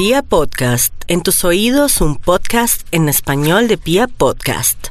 Pia Podcast, en tus oídos un podcast en español de Pia Podcast.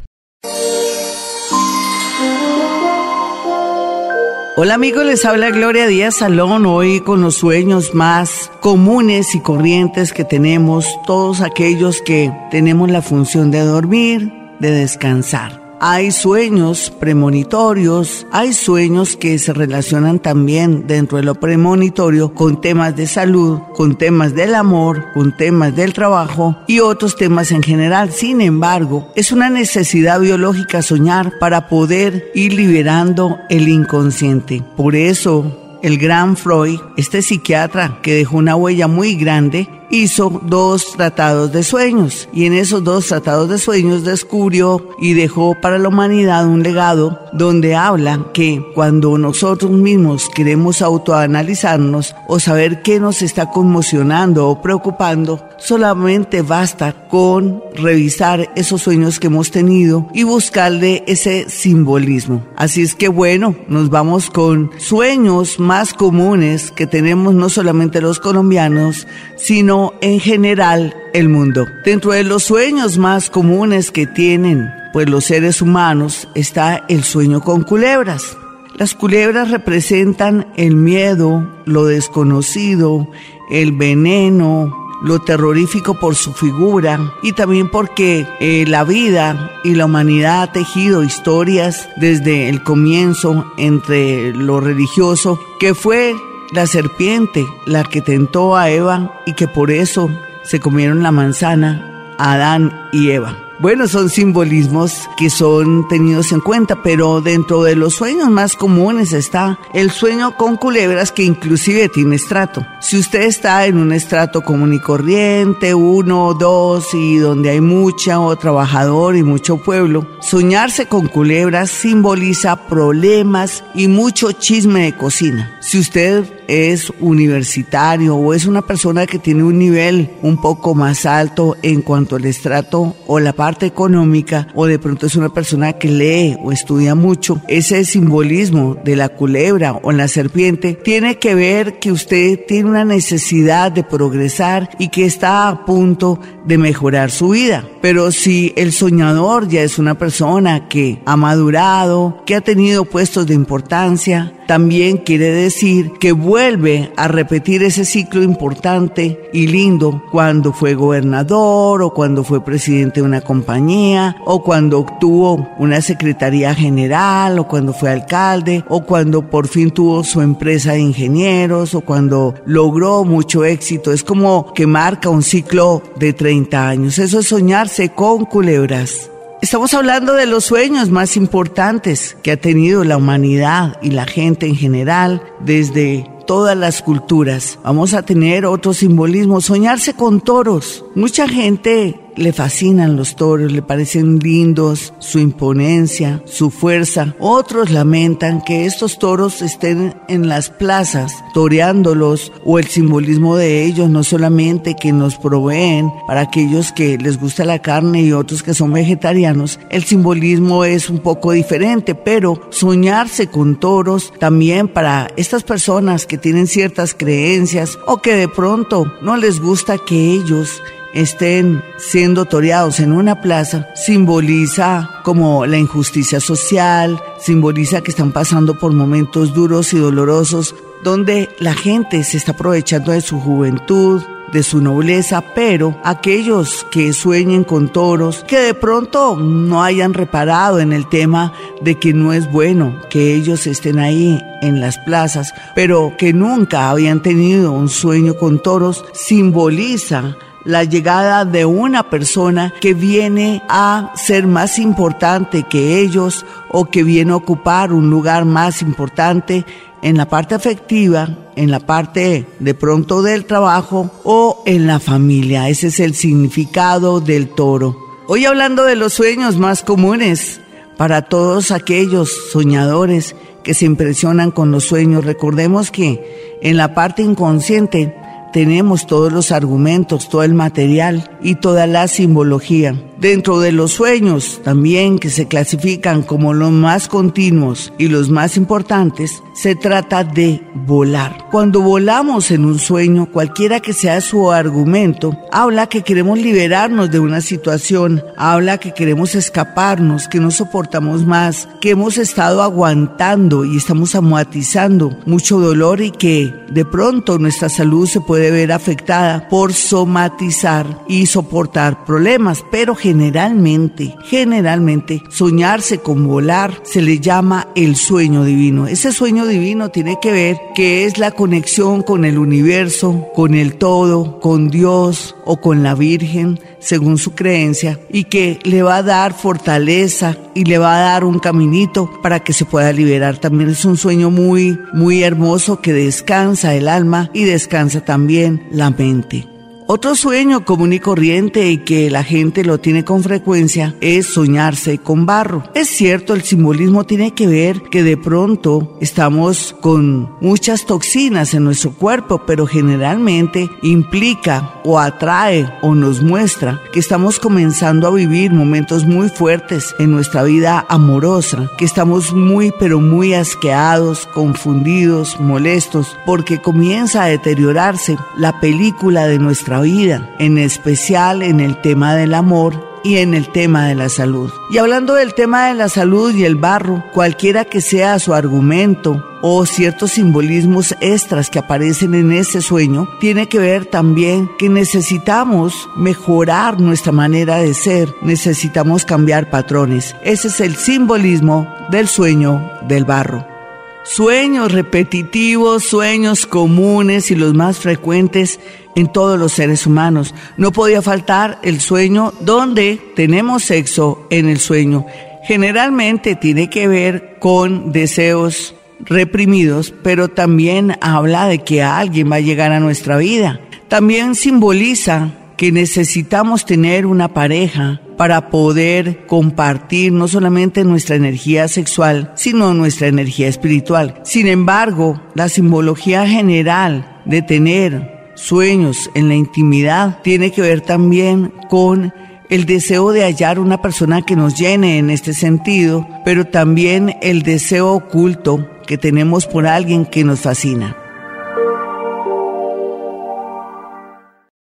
Hola amigos, les habla Gloria Díaz Salón hoy con los sueños más comunes y corrientes que tenemos todos aquellos que tenemos la función de dormir, de descansar. Hay sueños premonitorios, hay sueños que se relacionan también dentro de lo premonitorio con temas de salud, con temas del amor, con temas del trabajo y otros temas en general. Sin embargo, es una necesidad biológica soñar para poder ir liberando el inconsciente. Por eso, el gran Freud, este psiquiatra que dejó una huella muy grande, hizo dos tratados de sueños y en esos dos tratados de sueños descubrió y dejó para la humanidad un legado donde habla que cuando nosotros mismos queremos autoanalizarnos o saber qué nos está conmocionando o preocupando, solamente basta con revisar esos sueños que hemos tenido y buscarle ese simbolismo. Así es que bueno, nos vamos con sueños más comunes que tenemos no solamente los colombianos, sino en general el mundo. Dentro de los sueños más comunes que tienen pues los seres humanos está el sueño con culebras. Las culebras representan el miedo, lo desconocido, el veneno, lo terrorífico por su figura y también porque eh, la vida y la humanidad ha tejido historias desde el comienzo entre lo religioso que fue la serpiente, la que tentó a Eva y que por eso se comieron la manzana, Adán y Eva. Bueno, son simbolismos que son tenidos en cuenta, pero dentro de los sueños más comunes está el sueño con culebras que inclusive tiene estrato. Si usted está en un estrato común y corriente, uno, dos, y donde hay mucha o trabajador y mucho pueblo, soñarse con culebras simboliza problemas y mucho chisme de cocina. Si usted es universitario o es una persona que tiene un nivel un poco más alto en cuanto al estrato o la parte económica o de pronto es una persona que lee o estudia mucho, ese simbolismo de la culebra o la serpiente tiene que ver que usted tiene una necesidad de progresar y que está a punto de mejorar su vida. Pero si el soñador ya es una persona que ha madurado, que ha tenido puestos de importancia, también quiere decir que vuelve a repetir ese ciclo importante y lindo cuando fue gobernador o cuando fue presidente de una compañía o cuando obtuvo una secretaría general o cuando fue alcalde o cuando por fin tuvo su empresa de ingenieros o cuando logró mucho éxito. Es como que marca un ciclo de 30 años. Eso es soñarse con culebras. Estamos hablando de los sueños más importantes que ha tenido la humanidad y la gente en general desde todas las culturas. Vamos a tener otro simbolismo, soñarse con toros. Mucha gente le fascinan los toros, le parecen lindos, su imponencia, su fuerza. Otros lamentan que estos toros estén en las plazas, toreándolos, o el simbolismo de ellos, no solamente que nos proveen para aquellos que les gusta la carne y otros que son vegetarianos, el simbolismo es un poco diferente, pero soñarse con toros también para estas personas que tienen ciertas creencias o que de pronto no les gusta que ellos estén siendo toreados en una plaza simboliza como la injusticia social, simboliza que están pasando por momentos duros y dolorosos donde la gente se está aprovechando de su juventud, de su nobleza, pero aquellos que sueñen con toros, que de pronto no hayan reparado en el tema de que no es bueno que ellos estén ahí en las plazas, pero que nunca habían tenido un sueño con toros, simboliza la llegada de una persona que viene a ser más importante que ellos o que viene a ocupar un lugar más importante en la parte afectiva, en la parte de pronto del trabajo o en la familia. Ese es el significado del toro. Hoy hablando de los sueños más comunes para todos aquellos soñadores que se impresionan con los sueños, recordemos que en la parte inconsciente tenemos todos los argumentos, todo el material y toda la simbología. Dentro de los sueños también que se clasifican como los más continuos y los más importantes, se trata de volar. Cuando volamos en un sueño, cualquiera que sea su argumento, habla que queremos liberarnos de una situación, habla que queremos escaparnos, que no soportamos más, que hemos estado aguantando y estamos amuatizando mucho dolor y que de pronto nuestra salud se puede ver afectada por somatizar y soportar problemas, pero generalmente, generalmente soñarse con volar se le llama el sueño divino. Ese sueño divino tiene que ver que es la conexión con el universo, con el todo, con Dios o con la Virgen, según su creencia, y que le va a dar fortaleza y le va a dar un caminito para que se pueda liberar. También es un sueño muy, muy hermoso que descansa el alma y descansa también la mente. Otro sueño común y corriente y que la gente lo tiene con frecuencia es soñarse con barro. Es cierto, el simbolismo tiene que ver que de pronto estamos con muchas toxinas en nuestro cuerpo, pero generalmente implica o atrae o nos muestra que estamos comenzando a vivir momentos muy fuertes en nuestra vida amorosa, que estamos muy pero muy asqueados, confundidos, molestos, porque comienza a deteriorarse la película de vida, en especial en el tema del amor y en el tema de la salud. Y hablando del tema de la salud y el barro, cualquiera que sea su argumento o ciertos simbolismos extras que aparecen en ese sueño, tiene que ver también que necesitamos mejorar nuestra manera de ser, necesitamos cambiar patrones. Ese es el simbolismo del sueño del barro. Sueños repetitivos, sueños comunes y los más frecuentes en todos los seres humanos. No podía faltar el sueño donde tenemos sexo en el sueño. Generalmente tiene que ver con deseos reprimidos, pero también habla de que alguien va a llegar a nuestra vida. También simboliza que necesitamos tener una pareja para poder compartir no solamente nuestra energía sexual, sino nuestra energía espiritual. Sin embargo, la simbología general de tener sueños en la intimidad tiene que ver también con el deseo de hallar una persona que nos llene en este sentido, pero también el deseo oculto que tenemos por alguien que nos fascina.